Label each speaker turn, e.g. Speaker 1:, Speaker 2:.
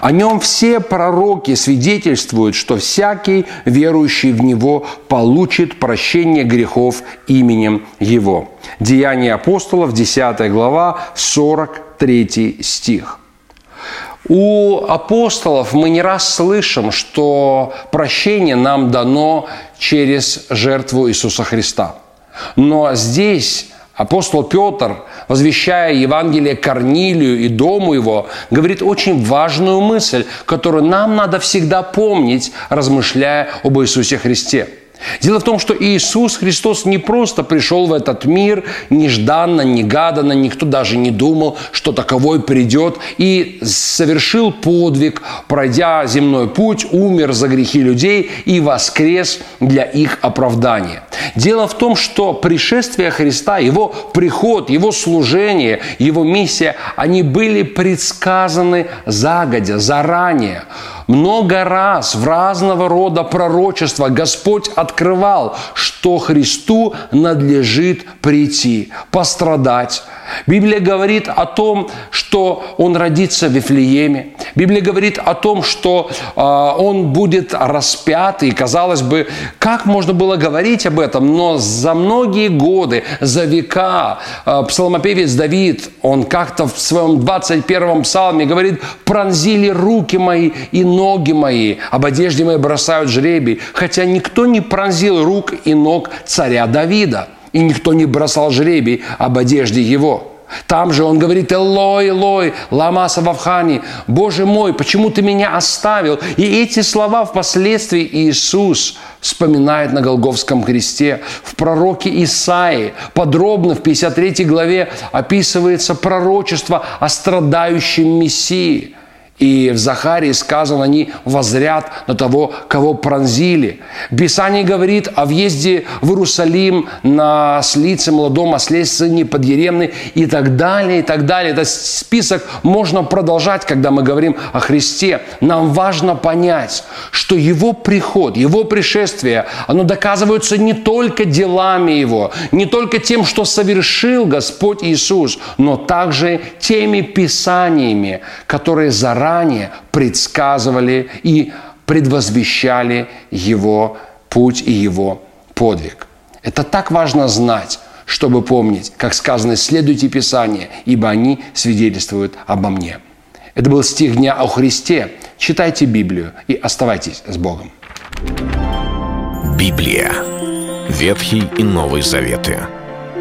Speaker 1: О нем все пророки свидетельствуют, что всякий верующий в Него получит прощение грехов именем Его. Деяния апостолов, 10 глава, 43 стих. У апостолов мы не раз слышим, что прощение нам дано через жертву Иисуса Христа. Но здесь Апостол Петр, возвещая Евангелие Корнилию и дому его, говорит очень важную мысль, которую нам надо всегда помнить, размышляя об Иисусе Христе – Дело в том, что Иисус Христос не просто пришел в этот мир нежданно, негаданно, никто даже не думал, что таковой придет, и совершил подвиг, пройдя земной путь, умер за грехи людей и воскрес для их оправдания. Дело в том, что пришествие Христа, Его приход, Его служение, Его миссия, они были предсказаны загодя, заранее. Много раз в разного рода пророчества Господь открывал, что Христу надлежит прийти, пострадать, Библия говорит о том, что он родится в Вифлееме. Библия говорит о том, что э, он будет распят. И, казалось бы, как можно было говорить об этом? Но за многие годы, за века э, псалмопевец Давид, он как-то в своем 21-м псалме говорит, пронзили руки мои и ноги мои, об одежде моей бросают жребий. Хотя никто не пронзил рук и ног царя Давида – и никто не бросал жребий об одежде его. Там же он говорит, Элой, Элой, ламаса вавхани, Боже мой, почему ты меня оставил? И эти слова впоследствии Иисус вспоминает на Голговском кресте. В пророке Исаии подробно в 53 главе описывается пророчество о страдающем Мессии – и в Захарии сказано, они возрят на того, кого пронзили. Писание говорит о въезде в Иерусалим на слице молодом осле, сыне подъеремной и так далее, и так далее. Этот список можно продолжать, когда мы говорим о Христе. Нам важно понять, что Его приход, Его пришествие, оно доказывается не только делами Его, не только тем, что совершил Господь Иисус, но также теми писаниями, которые заранее заранее предсказывали и предвозвещали его путь и его подвиг. Это так важно знать, чтобы помнить, как сказано, следуйте Писание, ибо они свидетельствуют обо мне. Это был стих дня о Христе. Читайте Библию и оставайтесь с Богом.
Speaker 2: Библия. Ветхий и Новый Заветы.